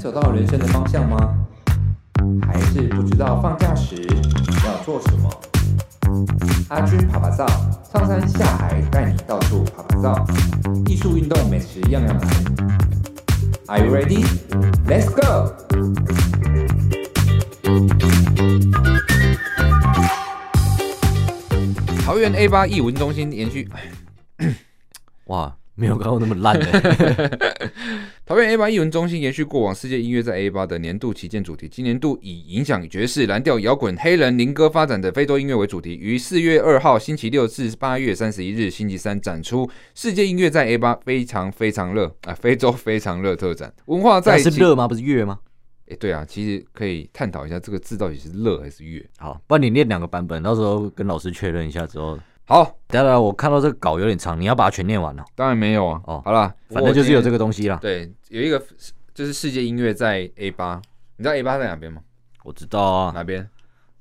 找到人生的方向吗？还是不知道放假时要做什么？阿军趴趴造，上山下海带你到处趴趴造，艺术、运动、美食样样来。Are you ready? Let's go! 桃园 A 八艺文中心延续，哇！没有刚刚那么烂的。桃园 A 八艺文中心延续过往世界音乐在 A 八的年度旗舰主题，今年度以影响爵士、蓝调、摇滚、黑人、灵歌发展的非洲音乐为主题，于四月二号星期六至八月三十一日星期三展出。世界音乐在 A 八非常非常热啊！非洲非常热 特展，文化在是热吗？不是乐吗？哎，对啊，其实可以探讨一下这个字到底是热还是乐。好，帮你念两个版本，到时候跟老师确认一下之后。好，等下我看到这个稿有点长，你要把它全念完了。当然没有啊。哦，好了，反正就是有这个东西啦。对，有一个就是世界音乐在 A 八，你知道 A 八在哪边吗？我知道啊，哪边？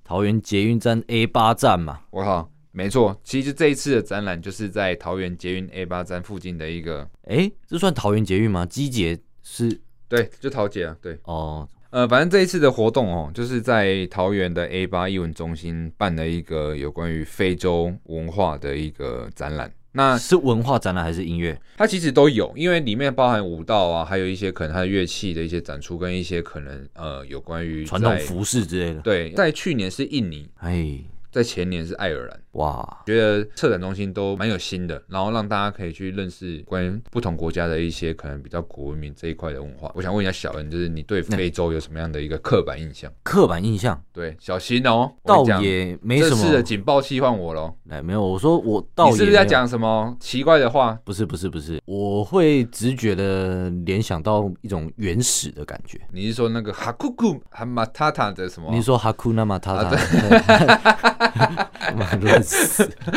桃园捷运站 A 八站嘛。我靠，没错，其实这一次的展览就是在桃园捷运 A 八站附近的一个。哎，这算桃园捷运吗？机捷是？对，就桃捷啊。对。哦。呃，反正这一次的活动哦，就是在桃园的 A 八艺文中心办了一个有关于非洲文化的一个展览。那是文化展览还是音乐？它其实都有，因为里面包含舞蹈啊，还有一些可能它的乐器的一些展出，跟一些可能呃有关于传统服饰之类的。对，在去年是印尼，哎。在前年是爱尔兰，哇，觉得策展中心都蛮有心的，然后让大家可以去认识关于不同国家的一些可能比较古文明这一块的文化。我想问一下小恩，就是你对非洲有什么样的一个刻板印象？刻板印象？对，小心哦，倒也没什么。这次的警报器换我喽。哎，没有，我说我倒也。你是不是在讲什么奇怪的话？不是，不是，不是，我会直觉的联想到一种原始的感觉。你是说那个哈库库哈马塔塔的什么？你说哈库那马塔塔？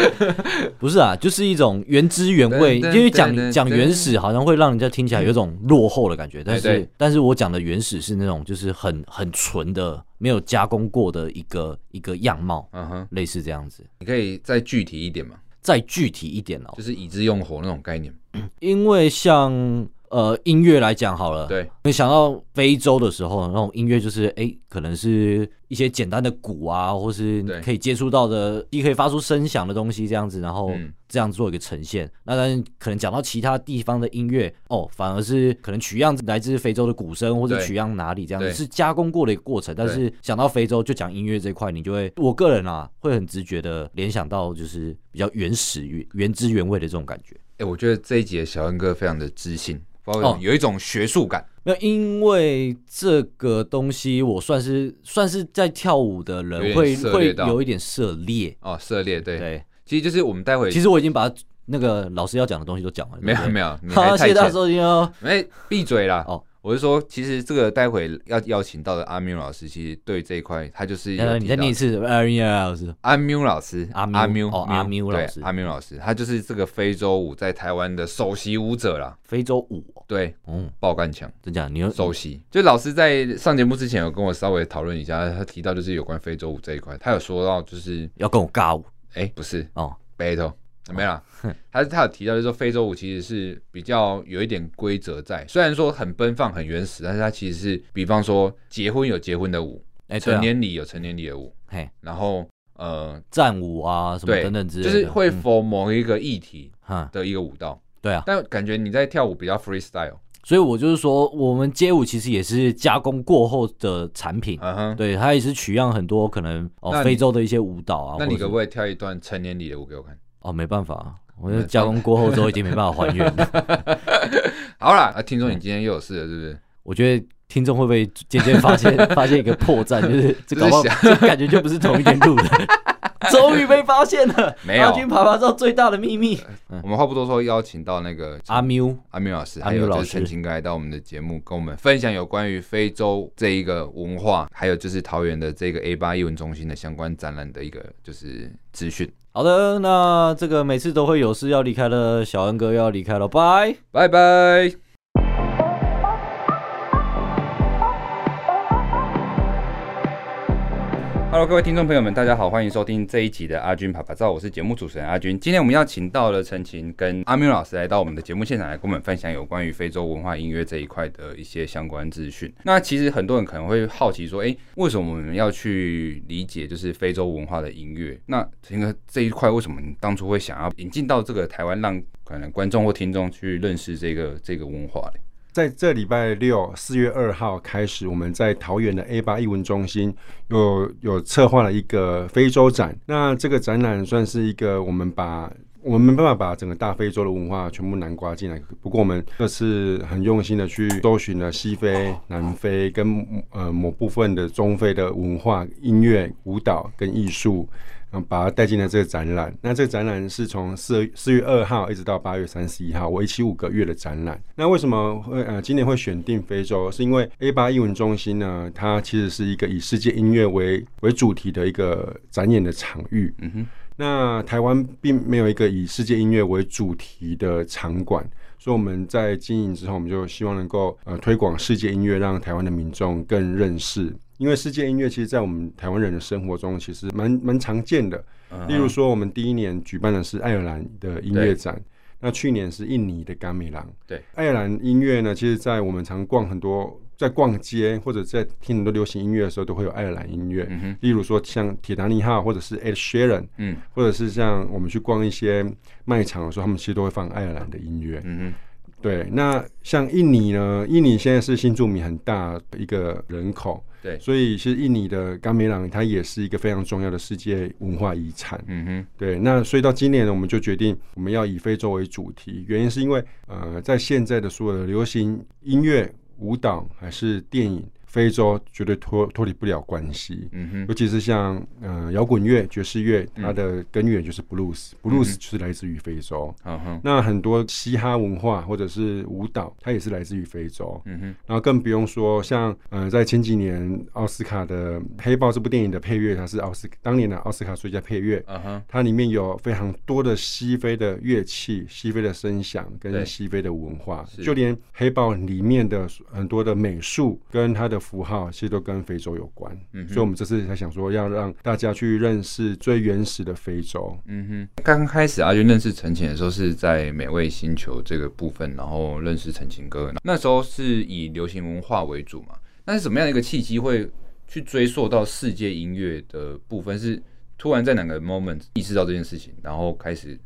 不是啊，就是一种原汁原味。因为讲讲原始，好像会让人家听起来有种落后的感觉。但是，但是我讲的原始是那种就是很很纯的，没有加工过的一个一个样貌。嗯哼，类似这样子。你可以再具体一点吗？再具体一点哦，就是以之用火那种概念。因为像。呃，音乐来讲好了，对，你想到非洲的时候，那种音乐就是，哎、欸，可能是一些简单的鼓啊，或是可以接触到的，也可以发出声响的东西，这样子，然后这样做一个呈现。嗯、那当然，可能讲到其他地方的音乐，哦，反而是可能取样来自非洲的鼓声，或者取样哪里这样子，是加工过的一个过程。但是想到非洲，就讲音乐这块，你就会，我个人啊，会很直觉的联想到，就是比较原始、原原汁原味的这种感觉。哎、欸，我觉得这一集的小恩哥非常的知性。哦，有一种学术感。没有，因为这个东西，我算是算是在跳舞的人会会有一点涉猎哦，涉猎对对，其实就是我们待会，其实我已经把那个老师要讲的东西都讲完了。没有没有，好，谢谢大家收听哦。哎，闭嘴啦！哦。我是说，其实这个待会要邀请到的阿缪老师，其实对这一块他就是你再念一次，阿缪老师，阿缪老师，阿阿缪哦，阿缪老师，阿缪老师，他就是这个非洲舞在台湾的首席舞者啦。非洲舞，对，嗯，爆干强，真假？你有首席？就老师在上节目之前有跟我稍微讨论一下，他提到就是有关非洲舞这一块，他有说到就是要跟我尬舞，哎，不是哦，battle。没啦，他他有提到，就是说非洲舞其实是比较有一点规则在，虽然说很奔放、很原始，但是它其实是，比方说结婚有结婚的舞，哎，成年礼有成年礼的舞，嘿，然后呃战舞啊什么等等之类的，就是会 for 某一个议题的一个舞蹈，对啊，但感觉你在跳舞比较 freestyle，所以我就是说，我们街舞其实也是加工过后的产品，嗯哼，对，它也是取样很多可能哦非洲的一些舞蹈啊，那你可不可以跳一段成年礼的舞给我看？哦，没办法，我觉得加工过后之后已经没办法还原了。好啦，啊，听众，你今天又有事了，是不是？我觉得听众会不会渐渐发现 发现一个破绽，就是 这搞不好这感觉就不是同一天录的。终于被发现了，没有阿军趴趴造最大的秘密。我们话不多说，邀请到那个阿缪阿缪老师，还有就是陈晴来到我们的节目，跟我们分享有关于非洲这一个文化，还有就是桃园的这个 A 八艺文中心的相关展览的一个就是资讯。好的，那这个每次都会有事要离开了小恩哥要离开了，拜拜拜。Hello，各位听众朋友们，大家好，欢迎收听这一集的阿军啪啪照，我是节目主持人阿军。今天我们要请到了陈晴跟阿缪老师来到我们的节目现场，来跟我们分享有关于非洲文化音乐这一块的一些相关资讯。那其实很多人可能会好奇说，哎，为什么我们要去理解就是非洲文化的音乐？那陈哥这一块为什么你当初会想要引进到这个台湾，让可能观众或听众去认识这个这个文化呢？在这礼拜六四月二号开始，我们在桃园的 A 八艺文中心有有策划了一个非洲展。那这个展览算是一个我们把我们没办法把整个大非洲的文化全部囊括进来，不过我们这次很用心的去搜寻了西非、南非跟呃某部分的中非的文化、音乐、舞蹈跟艺术。把它带进了这个展览。那这个展览是从四四月二号一直到八月三十一号，为期五个月的展览。那为什么会呃今年会选定非洲？是因为 A 八艺文中心呢，它其实是一个以世界音乐为为主题的一个展演的场域。嗯哼。那台湾并没有一个以世界音乐为主题的场馆，所以我们在经营之后，我们就希望能够呃推广世界音乐，让台湾的民众更认识。因为世界音乐其实，在我们台湾人的生活中，其实蛮蛮常见的。例如说，我们第一年举办的是爱尔兰的音乐展，那去年是印尼的甘美郎。对，爱尔兰音乐呢，其实，在我们常逛很多，在逛街或者在听很多流行音乐的时候，都会有爱尔兰音乐。嗯、例如说，像铁达尼号，或者是 Ed Sheeran，嗯，或者是像我们去逛一些卖场的时候，他们其实都会放爱尔兰的音乐。嗯对，那像印尼呢？印尼现在是新住民很大的一个人口，对，所以其实印尼的甘美朗它也是一个非常重要的世界文化遗产。嗯哼，对，那所以到今年呢，我们就决定我们要以非洲为主题，原因是因为呃，在现在的所有的流行音乐、舞蹈还是电影。非洲绝对脱脱离不了关系，嗯哼，尤其是像呃摇滚乐、爵士乐，它的根源就是布鲁斯，布鲁斯就是来自于非洲。嗯哼，那很多嘻哈文化或者是舞蹈，它也是来自于非洲。嗯哼，然后更不用说像呃在前几年奥斯卡的《黑豹》这部电影的配乐，它是奥斯当年的奥斯卡最佳配乐。嗯哼，它里面有非常多的西非的乐器、西非的声响跟西非的文化，就连《黑豹》里面的很多的美术跟它的。符号其实都跟非洲有关，嗯，所以我们这次才想说要让大家去认识最原始的非洲。嗯哼，刚开始阿军认识陈晴的时候是在美味星球这个部分，然后认识陈情哥，那时候是以流行文化为主嘛。那是什么样的一个契机会去追溯到世界音乐的部分？是突然在哪个 moment 意识到这件事情，然后开始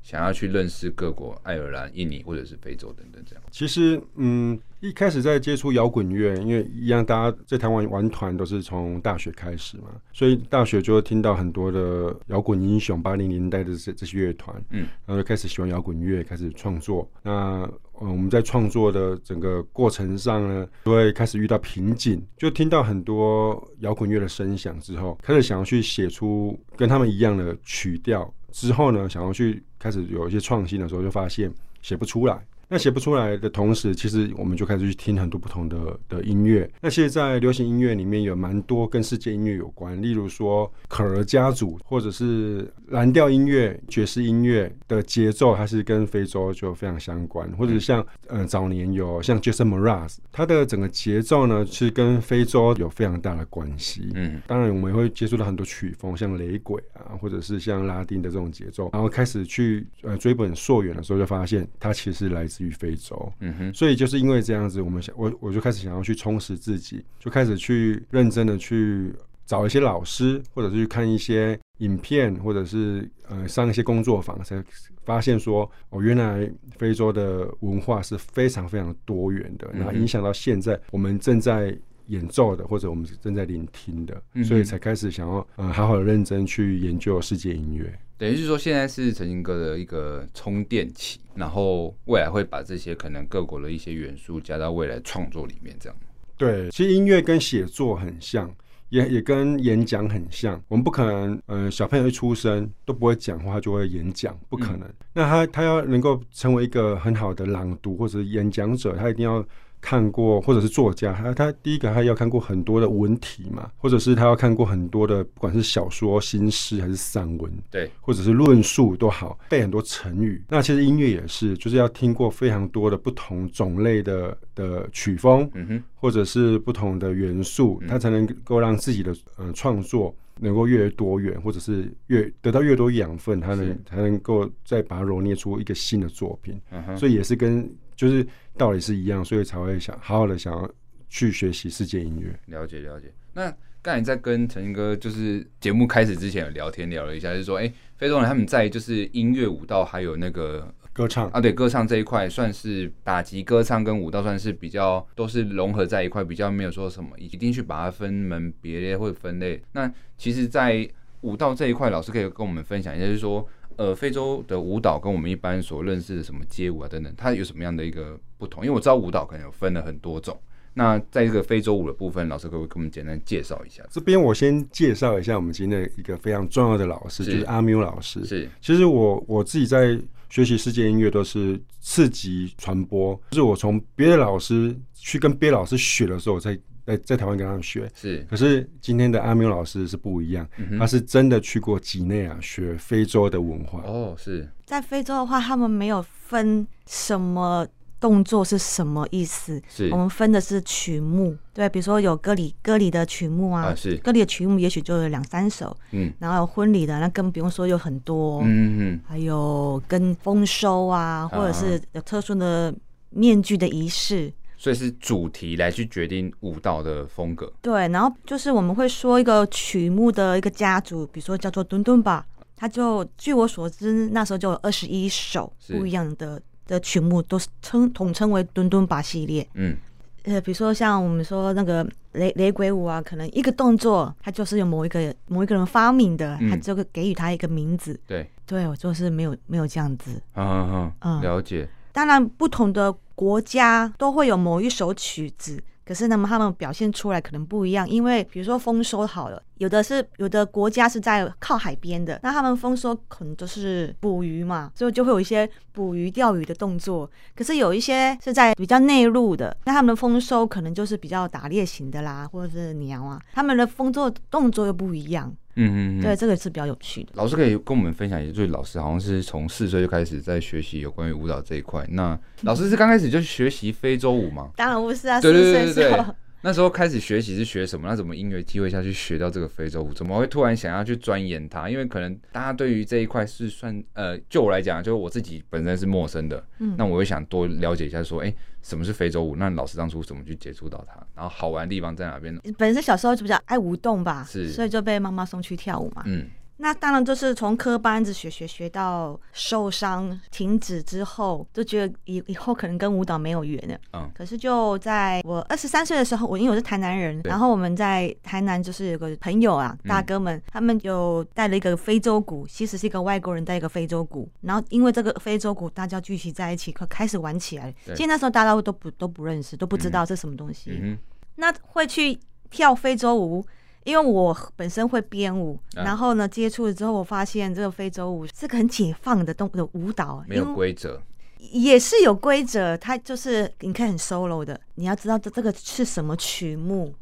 想要去认识各国，爱尔兰、印尼或者是非洲等等这样。其实，嗯。一开始在接触摇滚乐，因为一样，大家在台湾玩团都是从大学开始嘛，所以大学就会听到很多的摇滚英雄，八零年代的这这些乐团，嗯，然后就开始喜欢摇滚乐，开始创作。那嗯，我们在创作的整个过程上呢，就会开始遇到瓶颈，就听到很多摇滚乐的声响之后，开始想要去写出跟他们一样的曲调，之后呢，想要去开始有一些创新的时候，就发现写不出来。那写不出来的同时，其实我们就开始去听很多不同的的音乐。那其实，在流行音乐里面有蛮多跟世界音乐有关，例如说可儿家族，或者是蓝调音乐、爵士音乐的节奏，还是跟非洲就非常相关。或者像嗯、呃，早年有像 Jason Mraz，他的整个节奏呢，是跟非洲有非常大的关系。嗯，当然我们也会接触到很多曲风，像雷鬼啊，或者是像拉丁的这种节奏，然后开始去呃追本溯源的时候，就发现它其实来自。于非洲，嗯哼，所以就是因为这样子，我们想我我就开始想要去充实自己，就开始去认真的去找一些老师，或者是去看一些影片，或者是呃上一些工作坊，才发现说哦，原来非洲的文化是非常非常多元的，然后影响到现在我们正在演奏的，或者我们正在聆听的，所以才开始想要呃好好的认真去研究世界音乐。等于是说，现在是陈晴哥的一个充电器，然后未来会把这些可能各国的一些元素加到未来创作里面，这样。对，其实音乐跟写作很像，也也跟演讲很像。我们不可能，呃，小朋友一出生都不会讲话，就会演讲，不可能。嗯、那他他要能够成为一个很好的朗读或者演讲者，他一定要。看过或者是作家，他他第一个他要看过很多的文体嘛，或者是他要看过很多的，不管是小说、新诗还是散文，对，或者是论述都好，背很多成语。那其实音乐也是，就是要听过非常多的不同种类的的曲风，嗯哼，或者是不同的元素，他才能够让自己的呃创作能够越多元，或者是越得到越多养分，它能才能够再把它揉捏出一个新的作品。所以也是跟就是道理是一样，所以才会想好好的想要去学习世界音乐。了解了解。那刚才在跟承兴哥就是节目开始之前有聊天聊了一下，就是说，哎、欸，非洲人他们在就是音乐、舞蹈还有那个歌唱啊，对，歌唱这一块算是打击歌唱跟舞蹈算是比较都是融合在一块，比较没有说什么一定去把它分门别类或者分类。那其实，在舞蹈这一块，老师可以跟我们分享一下，就是说，呃，非洲的舞蹈跟我们一般所认识的什么街舞啊等等，它有什么样的一个不同？因为我知道舞蹈可能有分了很多种。那在这个非洲舞的部分，老师可不可以给我们简单介绍一下？这边我先介绍一下我们今天的一个非常重要的老师，是就是阿缪老师。是，其实我我自己在学习世界音乐都是次级传播，就是我从别的老师去跟别的老师学的时候，我在在在台湾跟他们学。是，可是今天的阿缪老师是不一样，嗯、他是真的去过几内亚学非洲的文化。哦，是在非洲的话，他们没有分什么。动作是什么意思？是。我们分的是曲目，对，比如说有歌里歌里的曲目啊，啊是。歌里的曲目，也许就有两三首，嗯，然后有婚礼的，那更不用说有很多，嗯嗯，还有跟丰收啊，或者是有特殊的面具的仪式，所以是主题来去决定舞蹈的风格，对，然后就是我们会说一个曲目的一个家族，比如说叫做敦敦吧，他就据我所知，那时候就有二十一首不一样的。的曲目都是称统称为敦敦巴系列。嗯，呃，比如说像我们说那个雷雷鬼舞啊，可能一个动作它就是有某一个某一个人发明的，他就会给予它一个名字。对，对我就是没有没有这样子。嗯嗯嗯，了解。当然，不同的国家都会有某一首曲子。可是，那么他们表现出来可能不一样，因为比如说丰收好了，有的是有的国家是在靠海边的，那他们丰收可能都是捕鱼嘛，所以就会有一些捕鱼、钓鱼的动作。可是有一些是在比较内陆的，那他们的丰收可能就是比较打猎型的啦，或者是鸟啊，他们的丰收动作又不一样。嗯嗯，对，这个是比较有趣的。老师可以跟我们分享一下，就是老师好像是从四岁就开始在学习有关于舞蹈这一块。那 老师是刚开始就学习非洲舞吗？当然不是啊，对对对对对。那时候开始学习是学什么？那怎么因缘机会下去学到这个非洲舞？怎么会突然想要去钻研它？因为可能大家对于这一块是算呃，就我来讲，就是我自己本身是陌生的。嗯，那我会想多了解一下，说，哎、欸，什么是非洲舞？那老师当初怎么去接触到它？然后好玩的地方在哪边？本身小时候就比较爱舞动吧，是，所以就被妈妈送去跳舞嘛。嗯。那当然就是从科班子学学学到受伤停止之后，就觉得以以后可能跟舞蹈没有缘了。嗯。可是就在我二十三岁的时候，我因为我是台南人，然后我们在台南就是有个朋友啊，大哥们，他们就带了一个非洲鼓，其实是一个外国人带一个非洲鼓，然后因为这个非洲鼓，大家聚集在一起，可开始玩起来。其实那时候大家都不都不认识，都不知道这是什么东西。嗯。那会去跳非洲舞。因为我本身会编舞，然后呢，接触了之后，我发现这个非洲舞是个很解放的动的舞蹈，没有规则，也是有规则，它就是你可以很 solo 的，你要知道这这个是什么曲目，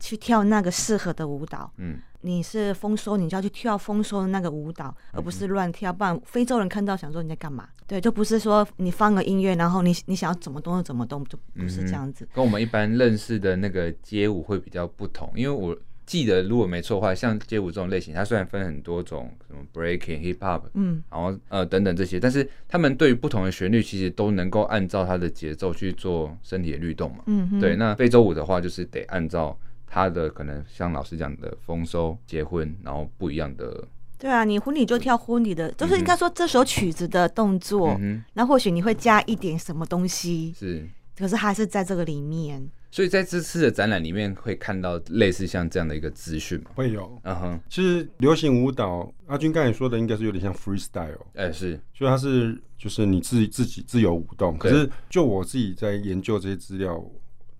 去跳那个适合的舞蹈。嗯，你是丰收，你就要去跳丰收的那个舞蹈，而不是乱跳，不然非洲人看到想说你在干嘛？对，就不是说你放个音乐，然后你你想要怎么动就怎么动，就不是这样子。跟我们一般认识的那个街舞会比较不同，因为我。记得如果没错的话，像街舞这种类型，它虽然分很多种，什么 breaking、hip hop，嗯，然后呃等等这些，但是他们对于不同的旋律，其实都能够按照它的节奏去做身体的律动嘛。嗯哼，对。那非洲舞的话，就是得按照它的可能像老师讲的丰收、结婚，然后不一样的。对啊，你婚礼就跳婚礼的，就是应该说这首曲子的动作，那、嗯、或许你会加一点什么东西，是，可是还是在这个里面。所以在这次的展览里面会看到类似像这样的一个资讯吗？会有，嗯哼。其实流行舞蹈，阿军刚才说的应该是有点像 freestyle，哎、欸、是，所以它是就是你自己自己自由舞动。可是就我自己在研究这些资料。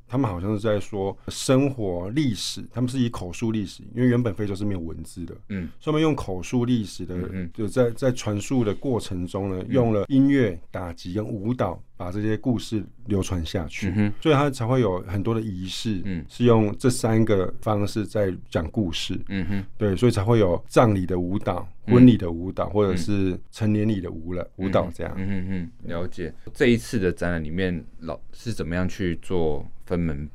他们好像是在说生活历史，他们是以口述历史，因为原本非洲是没有文字的，嗯，所以他们用口述历史的，嗯，就在在传述的过程中呢，用了音乐、打击跟舞蹈把这些故事流传下去，嗯，所以他才会有很多的仪式，嗯，是用这三个方式在讲故事，嗯哼，对，所以才会有葬礼的舞蹈、婚礼的舞蹈，或者是成年礼的舞了舞蹈这样，嗯哼哼，了解。这一次的展览里面，老是怎么样去做？分门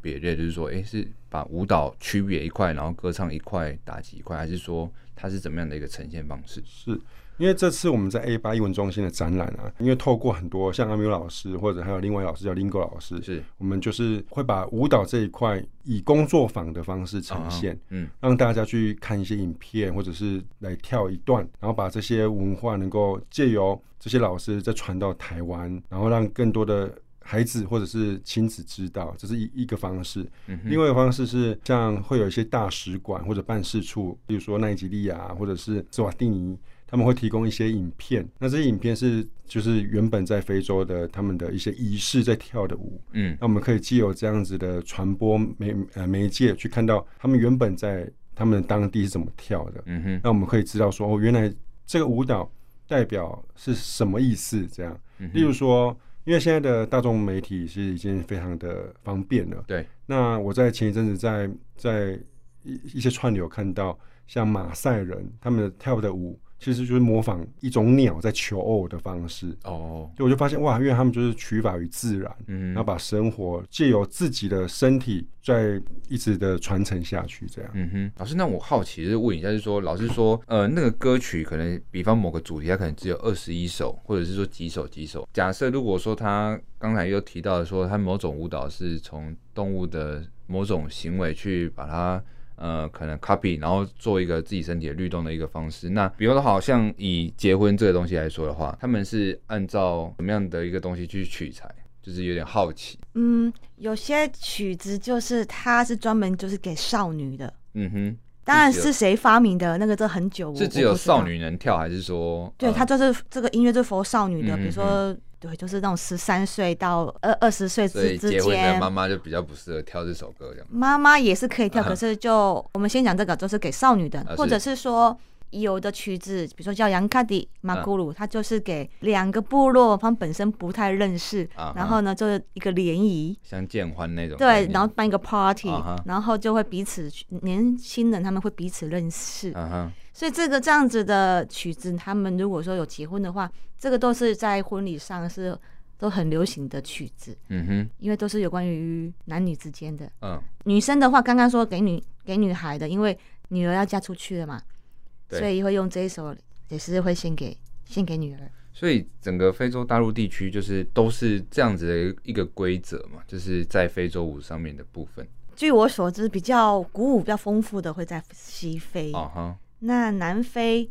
别类，就是说，哎、欸，是把舞蹈区别一块，然后歌唱一块，打击一块，还是说它是怎么样的一个呈现方式？是。因为这次我们在 A 八艺文中心的展览啊，因为透过很多像阿明老师或者还有另外老师叫 Lingo 老师，是我们就是会把舞蹈这一块以工作坊的方式呈现，哦、嗯，让大家去看一些影片或者是来跳一段，然后把这些文化能够借由这些老师再传到台湾，然后让更多的孩子或者是亲子知道，这是一一个方式。嗯、另外一个方式是像会有一些大使馆或者办事处，比如说奈及利亚或者是斯瓦蒂尼。他们会提供一些影片，那这些影片是就是原本在非洲的他们的一些仪式在跳的舞，嗯，那我们可以既有这样子的传播媒呃媒介去看到他们原本在他们当地是怎么跳的，嗯哼，那我们可以知道说哦，原来这个舞蹈代表是什么意思这样，嗯，例如说，因为现在的大众媒体其实已经非常的方便了，对，那我在前一阵子在在一一些串流看到像马赛人他们跳的舞。其实就是模仿一种鸟在求偶的方式哦，就我就发现哇，因为他们就是取法于自然，嗯，然后把生活借由自己的身体在一直的传承下去，这样。嗯哼，老师，那我好奇就是问一下，就是说，老师说，呃，那个歌曲可能，比方某个主题，它可能只有二十一首，或者是说几首几首。假设如果说他刚才又提到说，他某种舞蹈是从动物的某种行为去把它。呃，可能 copy，然后做一个自己身体的律动的一个方式。那比如说，好像以结婚这个东西来说的话，他们是按照什么样的一个东西去取材？就是有点好奇。嗯，有些曲子就是它是专门就是给少女的。嗯哼，当然是谁发明的那个这很久，是只有少女能跳，还是说？对，它就是这个音乐就是 for 少女的，嗯、比如说。对，就是那种十三岁到二二十岁之之间，妈妈就比较不适合跳这首歌，这样。妈妈也是可以跳，可是就我们先讲这个，就是给少女的，或者是说有的曲子，比如说叫杨卡迪马古鲁，它就是给两个部落，他们本身不太认识，然后呢就是一个联谊，像建欢那种。对，然后办一个 party，然后就会彼此年轻人他们会彼此认识。所以这个这样子的曲子，他们如果说有结婚的话，这个都是在婚礼上是都很流行的曲子。嗯哼，因为都是有关于男女之间的。嗯，女生的话，刚刚说给女给女孩的，因为女儿要嫁出去了嘛，对所以会用这一首，也是会献给献给女儿。所以整个非洲大陆地区就是都是这样子的一个规则嘛，就是在非洲舞上面的部分。据我所知，比较鼓舞比较丰富的会在西非。啊哈。那南非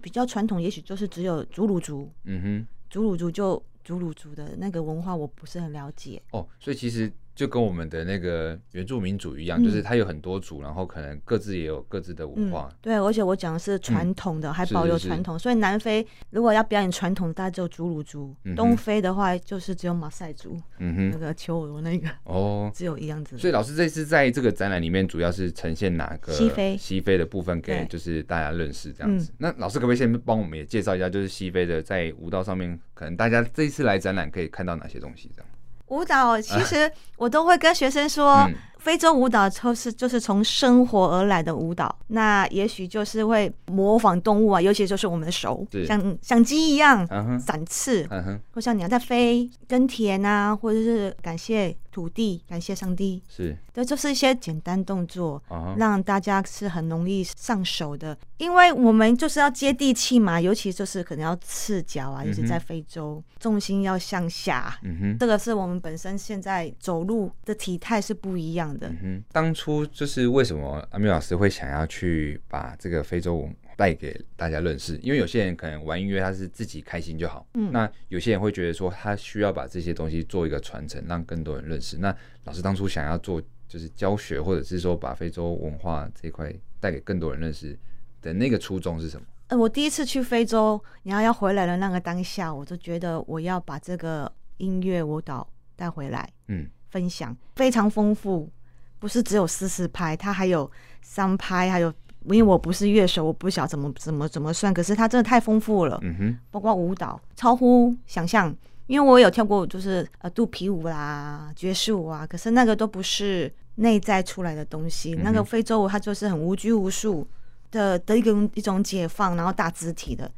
比较传统，也许就是只有祖鲁族。嗯哼，祖鲁族就祖鲁族的那个文化，我不是很了解。哦，所以其实。就跟我们的那个原住民族一样，嗯、就是它有很多族，然后可能各自也有各自的文化。嗯、对，而且我讲的是传统的，嗯、还保留传统。所以南非如果要表演传统，大概只有祖鲁族；嗯、东非的话，就是只有马赛族。嗯哼，那个求偶那个哦，只有一样子。所以老师这次在这个展览里面，主要是呈现哪个西非西非的部分给就是大家认识这样子。嗯、那老师可不可以先帮我们也介绍一下，就是西非的在舞蹈上面，可能大家这一次来展览可以看到哪些东西这样？舞蹈其实我都会跟学生说，非洲舞蹈就是就是从生活而来的舞蹈。那也许就是会模仿动物啊，尤其就是我们的手，像像鸡一样展翅，或像鸟在飞、耕田啊，或者是感谢土地、感谢上帝，是，这就是一些简单动作，让大家是很容易上手的。因为我们就是要接地气嘛，尤其就是可能要赤脚啊，尤其在非洲，重心要向下，嗯哼，这个是我们本身现在走路的体态是不一样的。嗯哼，当初就是为什么阿米老师会想要去把这个非洲文带给大家认识？因为有些人可能玩音乐他是自己开心就好，嗯，那有些人会觉得说他需要把这些东西做一个传承，让更多人认识。那老师当初想要做就是教学，或者是说把非洲文化这一块带给更多人认识。的那个初衷是什么？嗯，我第一次去非洲，然后要回来的那个当下，我就觉得我要把这个音乐舞蹈带回来，嗯，分享非常丰富，不是只有四四拍，它还有三拍，还有，因为我不是乐手，我不晓得怎么怎么怎么算，可是它真的太丰富了，嗯哼，包括舞蹈超乎想象，因为我有跳过，就是呃肚皮舞啦、爵士舞啊，可是那个都不是内在出来的东西，嗯、那个非洲舞它就是很无拘无束。的的一种一种解放，然后大肢体的，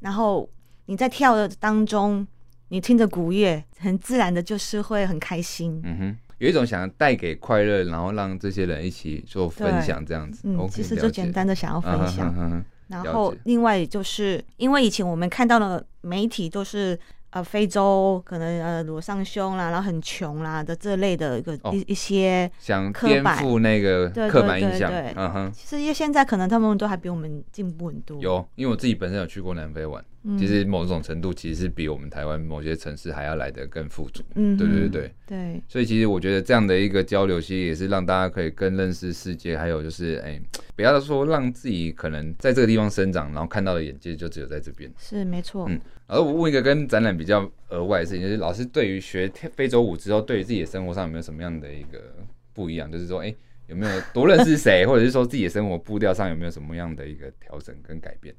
然后你在跳的当中，你听着鼓乐，很自然的就是会很开心。嗯哼，有一种想要带给快乐，然后让这些人一起做分享这样子。嗯其实就简单的想要分享。然后另外就是因为以前我们看到的媒体都是。呃，非洲可能呃裸上胸啦，然后很穷啦的这类的一个一、哦、一些想颠覆那个刻板印象，嗯哼。其实因为现在可能他们都还比我们进步很多。有，因为我自己本身有去过南非玩。其实某种程度其实是比我们台湾某些城市还要来得更富足，嗯，对对对对，所以其实我觉得这样的一个交流，其实也是让大家可以更认识世界，还有就是哎，不要说让自己可能在这个地方生长，然后看到的眼界就只有在这边，是没错。嗯，而我问一个跟展览比较额外的事情，就是老师对于学非洲舞之后，对于自己的生活上有没有什么样的一个不一样？就是说，哎，有没有多认识谁，或者是说自己的生活步调上有没有什么样的一个调整跟改变？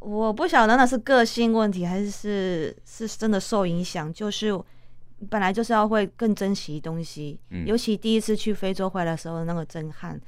我不晓得那是个性问题，还是是是真的受影响。就是本来就是要会更珍惜东西，嗯，尤其第一次去非洲回来的时候那个震撼。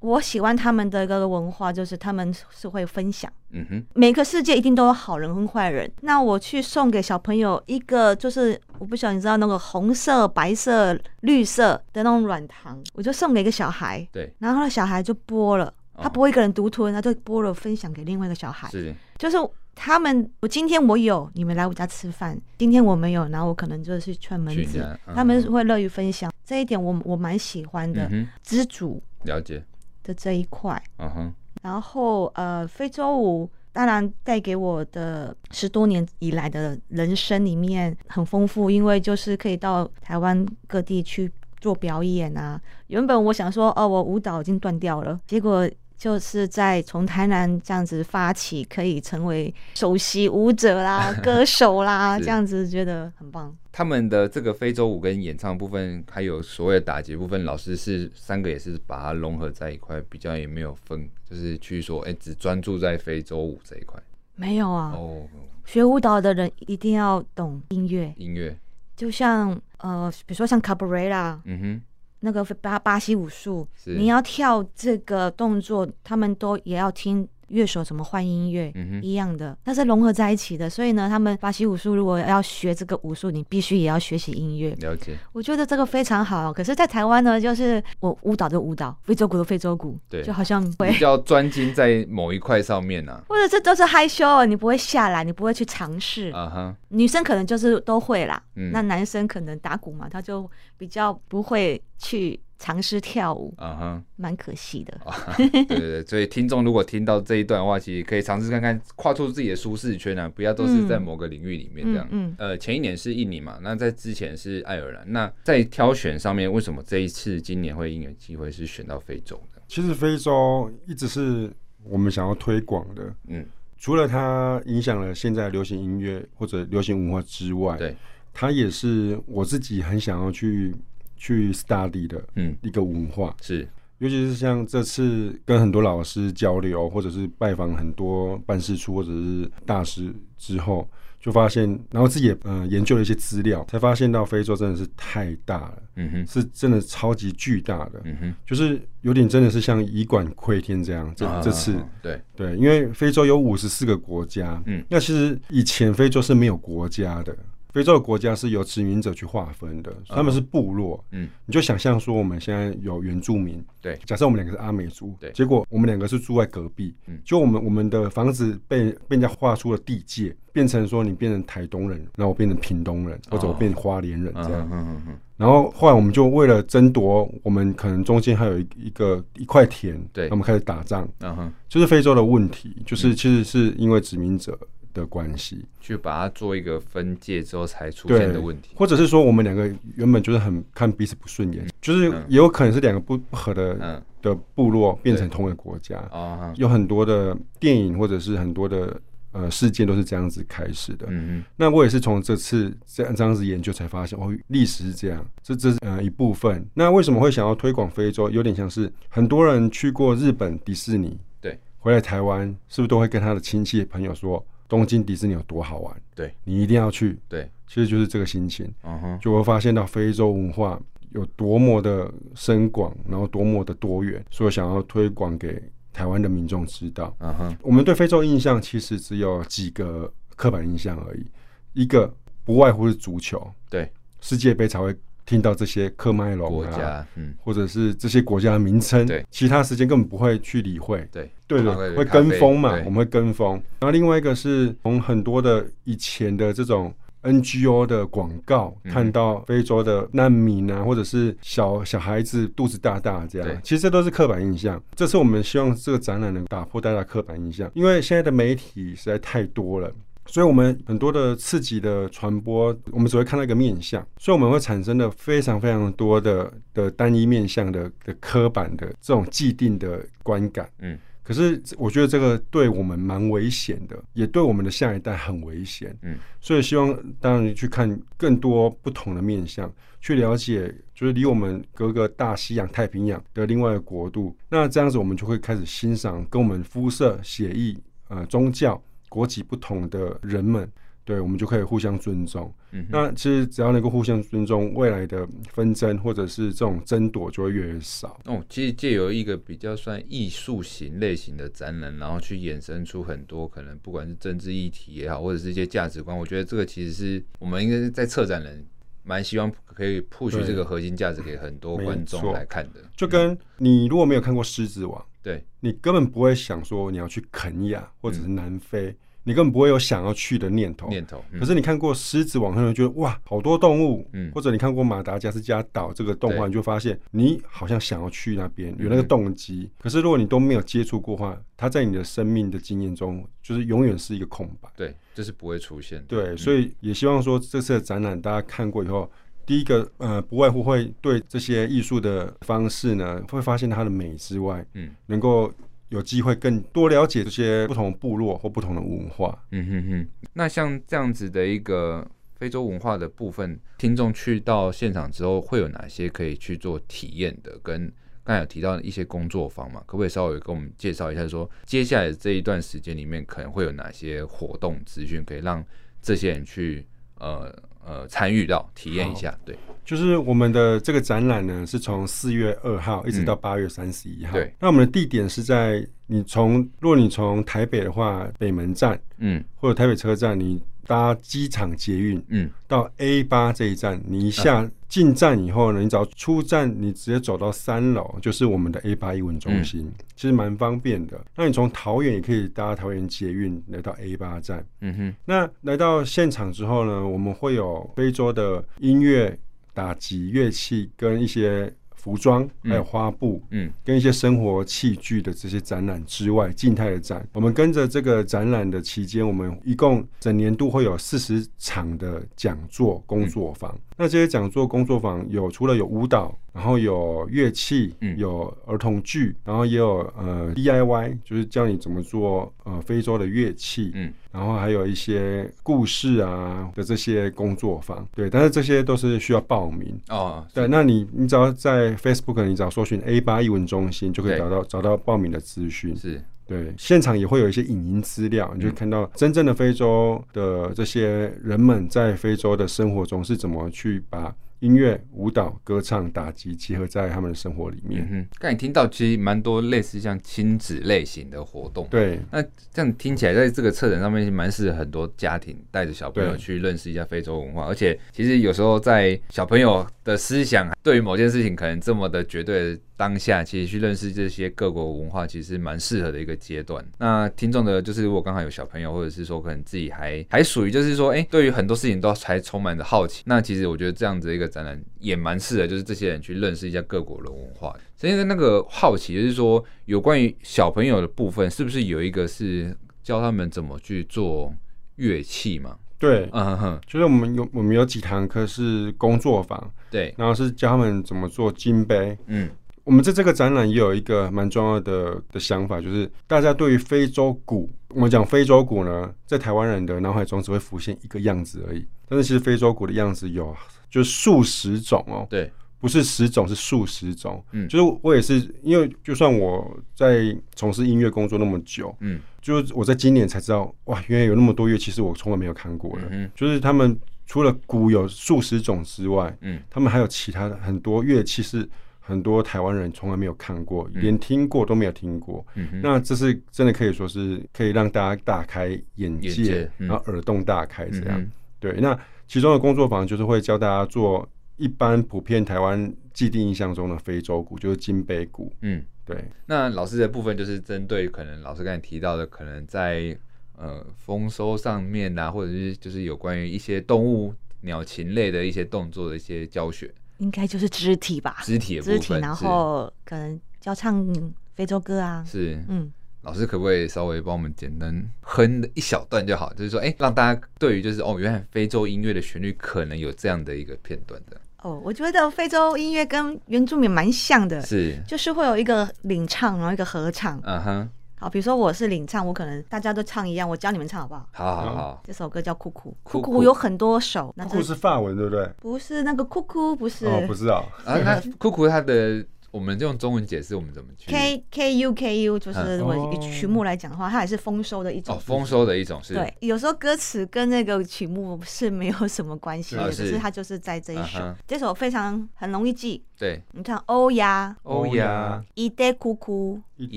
我喜欢他们的一个文化，就是他们是会分享。嗯哼，每个世界一定都有好人跟坏人。那我去送给小朋友一个，就是我不晓得你知道那个红色、白色、绿色的那种软糖，我就送给一个小孩。对，然后那小孩就剥了。他不会一个人独吞，他就剥了分享给另外一个小孩。是，就是他们，我今天我有，你们来我家吃饭；今天我没有，然后我可能就是串门子。嗯、他们会乐于分享，这一点我我蛮喜欢的。嗯、知足了解的这一块。嗯哼。然后呃，非洲舞当然带给我的十多年以来的人生里面很丰富，因为就是可以到台湾各地去做表演啊。原本我想说，哦，我舞蹈已经断掉了，结果。就是在从台南这样子发起，可以成为首席舞者啦、歌手啦，这样子觉得很棒。他们的这个非洲舞跟演唱部分，还有所谓的打击部分，老师是三个也是把它融合在一块，比较也没有分，就是去说，哎、欸，只专注在非洲舞这一块。没有啊。哦。学舞蹈的人一定要懂音乐。音乐。就像呃，比如说像卡布瑞拉。嗯哼。那个巴巴西武术，你要跳这个动作，他们都也要听。乐手怎么换音乐、嗯、一样的，它是融合在一起的。所以呢，他们巴西武术如果要学这个武术，你必须也要学习音乐。了解，我觉得这个非常好。可是，在台湾呢，就是我舞蹈就舞蹈，非洲鼓就非洲鼓，对，就好像会比较专精在某一块上面啊。或者这都是害羞，你不会下来，你不会去尝试。啊哈，女生可能就是都会啦。嗯，那男生可能打鼓嘛，他就比较不会去。尝试跳舞啊哼，蛮、uh. 可惜的。对对对，所以听众如果听到这一段的话，其实可以尝试看看跨出自己的舒适圈啊，不要都是在某个领域里面这样。嗯，嗯呃，前一年是印尼嘛，那在之前是爱尔兰。那在挑选上面，为什么这一次今年会因有机会是选到非洲的？其实非洲一直是我们想要推广的。嗯，除了它影响了现在流行音乐或者流行文化之外，对，它也是我自己很想要去。去 study 的，嗯，一个文化、嗯、是，尤其是像这次跟很多老师交流，或者是拜访很多办事处或者是大师之后，就发现，然后自己也呃研究了一些资料，才发现到非洲真的是太大了，嗯哼，是真的超级巨大的，嗯哼，就是有点真的是像以管窥天这样，这、啊、这次，对。对，因为非洲有五十四个国家，嗯，那其实以前非洲是没有国家的。非洲的国家是由殖民者去划分的，他们是部落。嗯，你就想象说，我们现在有原住民。对，假设我们两个是阿美族。对，结果我们两个是住在隔壁。嗯，就我们我们的房子被被人家划出了地界，变成说你变成台东人，然后我变成屏东人，或者我变成花莲人这样。嗯嗯嗯。然后后来我们就为了争夺，我们可能中间还有一一个一块田。对，我们开始打仗。嗯哼，就是非洲的问题，就是其实是因为殖民者。的关系，去把它做一个分界之后才出现的问题，或者是说我们两个原本就是很看彼此不顺眼，就是也有可能是两个不不合的、嗯、的部落变成同一个国家，啊有很多的电影或者是很多的呃事件都是这样子开始的。嗯哼那我也是从这次这样这样子研究才发现，哦，历史是这样，这这是呃一部分。那为什么会想要推广非洲？有点像是很多人去过日本迪士尼，对，回来台湾是不是都会跟他的亲戚朋友说？东京迪士尼有多好玩？对，你一定要去。对，其实就是这个心情。嗯哼，就会发现到非洲文化有多么的深广，然后多么的多元，所以想要推广给台湾的民众知道。嗯哼，我们对非洲印象其实只有几个刻板印象而已，一个不外乎是足球。对，世界杯才会听到这些科麦隆国家，嗯，或者是这些国家的名称，对，其他时间根本不会去理会，对，对的，会跟风嘛，我们会跟风。然后另外一个是从很多的以前的这种 NGO 的广告看到非洲的难民啊，或者是小小孩子肚子大大这样，其实这都是刻板印象。这是我们希望这个展览能打破大家刻板印象，因为现在的媒体实在太多了。所以，我们很多的刺激的传播，我们只会看到一个面相，所以我们会产生的非常非常多的的单一面相的的刻板的这种既定的观感。嗯，可是我觉得这个对我们蛮危险的，也对我们的下一代很危险。嗯，所以希望当然去看更多不同的面相，去了解就是离我们隔个大西洋太平洋的另外一个国度。那这样子，我们就会开始欣赏跟我们肤色、血液、呃宗教。国籍不同的人们，对，我们就可以互相尊重。嗯，那其实只要能够互相尊重，未来的纷争或者是这种争夺就会越来越少。哦，其实借由一个比较算艺术型类型的展览，然后去衍生出很多可能不管是政治议题也好，或者是一些价值观，我觉得这个其实是我们应该是在策展人蛮希望可以 push 这个核心价值给很多观众来看的。就跟你如果没有看过《狮子王》。对，你根本不会想说你要去肯亚或者是南非，嗯、你根本不会有想要去的念头。念头。嗯、可是你看过《狮子王》，可能觉得哇，好多动物。嗯。或者你看过《马达加斯加岛》这个动画，你就发现你好像想要去那边，有那个动机。嗯、可是如果你都没有接触过的话，它在你的生命的经验中，就是永远是一个空白。对，这是不会出现的。对，所以也希望说这次的展览大家看过以后。第一个，呃，不外乎会对这些艺术的方式呢，会发现它的美之外，嗯，能够有机会更多了解这些不同部落或不同的文化。嗯哼哼。那像这样子的一个非洲文化的部分，听众去到现场之后，会有哪些可以去做体验的？跟刚才有提到的一些工作坊嘛，可不可以稍微跟我们介绍一下说，说接下来这一段时间里面可能会有哪些活动资讯，可以让这些人去呃。呃，参与到体验一下，对，就是我们的这个展览呢，是从四月二号一直到八月三十一号。对，那我们的地点是在你从，如果你从台北的话，北门站，嗯，或者台北车站，你。搭机场捷运，嗯，到 A 八这一站，你一下进站以后呢，你只要出站，你直接走到三楼，就是我们的 A 八艺文中心，嗯、其实蛮方便的。那你从桃园也可以搭桃园捷运来到 A 八站，嗯哼。那来到现场之后呢，我们会有非洲的音乐、打击乐器跟一些。服装还有花布，嗯，跟一些生活器具的这些展览之外，静态的展，我们跟着这个展览的期间，我们一共整年度会有四十场的讲座工作坊。嗯、那这些讲座工作坊有除了有舞蹈，然后有乐器，嗯，有儿童剧，然后也有呃 DIY，就是教你怎么做呃非洲的乐器，嗯。然后还有一些故事啊的这些工作坊，对，但是这些都是需要报名哦。对，那你你只要在 Facebook，你只要搜寻 A 八译文中心，就可以找到找到报名的资讯。是，对，现场也会有一些影音资料，你就看到真正的非洲的这些人们在非洲的生活中是怎么去把。音乐、舞蹈、歌唱、打击结合在他们的生活里面。嗯哼，刚你听到其实蛮多类似像亲子类型的活动。对，那这样听起来，在这个策展上面蛮适合很多家庭带着小朋友去认识一下非洲文化。而且，其实有时候在小朋友的思想对于某件事情可能这么的绝对。当下其实去认识这些各国文化，其实蛮适合的一个阶段。那听众的，就是如果刚好有小朋友，或者是说可能自己还还属于，就是说，哎，对于很多事情都还充满着好奇。那其实我觉得这样子一个展览也蛮适合，就是这些人去认识一下各国的文化。所以那个好奇就是说，有关于小朋友的部分，是不是有一个是教他们怎么去做乐器嘛？对，嗯哼哼，就是我们有我们有几堂课是工作坊，对，然后是教他们怎么做金杯，嗯。我们在这个展览也有一个蛮重要的的想法，就是大家对于非洲鼓，我们讲非洲鼓呢，在台湾人的脑海中只会浮现一个样子而已。但是其实非洲鼓的样子有就数十种哦，对，不是十种，是数十种。嗯，就是我也是，因为就算我在从事音乐工作那么久，嗯，就是我在今年才知道，哇，原来有那么多乐器是我从来没有看过的。嗯，就是他们除了鼓有数十种之外，嗯，他们还有其他的很多乐器是。很多台湾人从来没有看过，连听过都没有听过。嗯、那这是真的可以说是可以让大家大开眼界，嗯、然后耳洞大开这样。嗯、对，那其中的工作坊就是会教大家做一般普遍台湾既定印象中的非洲鼓，就是金杯鼓。嗯，对。那老师的部分就是针对可能老师刚才提到的，可能在呃丰收上面啊，或者是就是有关于一些动物、鸟禽类的一些动作的一些教学，应该就是肢体吧？肢体的部分，肢体，然后可能教唱非洲歌啊。是，嗯。老师可不可以稍微帮我们简单哼一小段就好？就是说，哎、欸，让大家对于就是哦，原来非洲音乐的旋律可能有这样的一个片段的。哦，我觉得非洲音乐跟原住民蛮像的，是，就是会有一个领唱，然后一个合唱。嗯哼。好，比如说我是领唱，我可能大家都唱一样，我教你们唱好不好？好好好。这首歌叫酷酷，酷酷有很多首。酷酷是法文对不对？不是那个酷酷，不是。哦，不是啊。啊，那酷酷它的。我们用中文解释，我们怎么去？K K U K U 就是我曲目来讲的话，它也是丰收的一种。哦，丰收的一种是。对，有时候歌词跟那个曲目是没有什么关系的，只是它就是在这一首。这首非常很容易记。对，你看，欧呀，欧呀，伊德酷酷，伊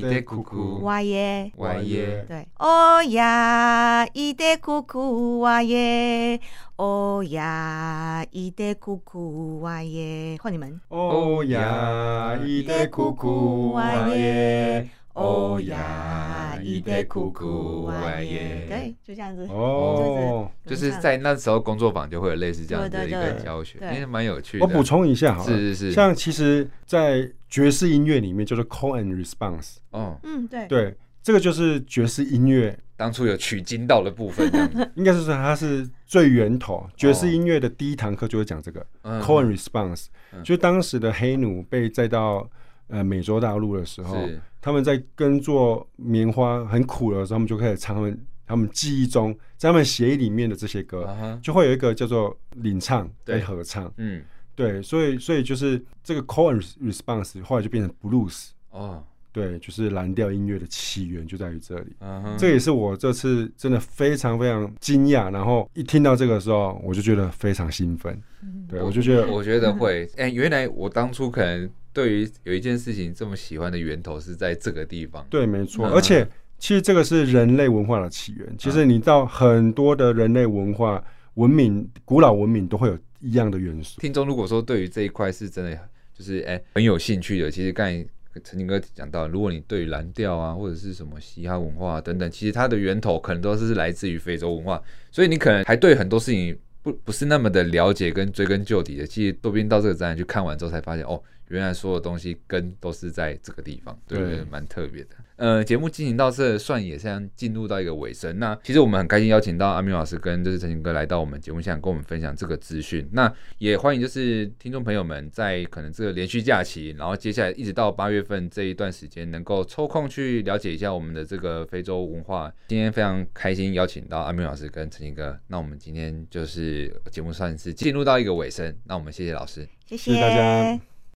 德酷酷，哇耶，哇耶。对，哦呀，伊德酷酷，哇耶。哦呀，伊得酷酷哇耶！换你们。哦呀，伊得酷酷哇耶！哦呀，伊得酷酷哇耶！对，就这样子。哦，就是在那时候工作坊就会有类似这样的一个教学，哎，蛮有趣的。我补充一下，是是是，像其实，在爵士音乐里面叫做 call and response。哦，嗯，对对。这个就是爵士音乐当初有取经到的部分，应该是说它是最源头。爵士音乐的第一堂课就会讲这个、oh. call and response，、嗯、就当时的黑奴被载到呃美洲大陆的时候，他们在耕作棉花很苦的时候，他们就开始唱他们他们记忆中在他们协议里面的这些歌，uh huh. 就会有一个叫做领唱跟合唱，嗯，对，所以所以就是这个 call and response 后来就变成 blues 哦。Oh. 对，就是蓝调音乐的起源就在于这里，uh huh. 这也是我这次真的非常非常惊讶。然后一听到这个时候，我就觉得非常兴奋。对，我就觉得，我觉得会，哎、欸，原来我当初可能对于有一件事情这么喜欢的源头是在这个地方。对，没错。而且，其实这个是人类文化的起源。其实你到很多的人类文化文明、古老文明都会有一样的元素。听众如果说对于这一块是真的就是哎、欸、很有兴趣的，其实刚才。陈清哥讲到，如果你对于蓝调啊，或者是什么嘻哈文化等等，其实它的源头可能都是来自于非洲文化，所以你可能还对很多事情不不是那么的了解跟追根究底的。其实多边到这个展览去看完之后，才发现哦，原来所有东西根都是在这个地方，对，蛮特别的。呃，节目进行到这算也像进入到一个尾声。那其实我们很开心邀请到阿明老师跟就是陈情哥来到我们节目现场，跟我们分享这个资讯。那也欢迎就是听众朋友们在可能这个连续假期，然后接下来一直到八月份这一段时间，能够抽空去了解一下我们的这个非洲文化。今天非常开心邀请到阿明老师跟陈情哥。那我们今天就是节目算是进入到一个尾声。那我们谢谢老师，谢谢大家。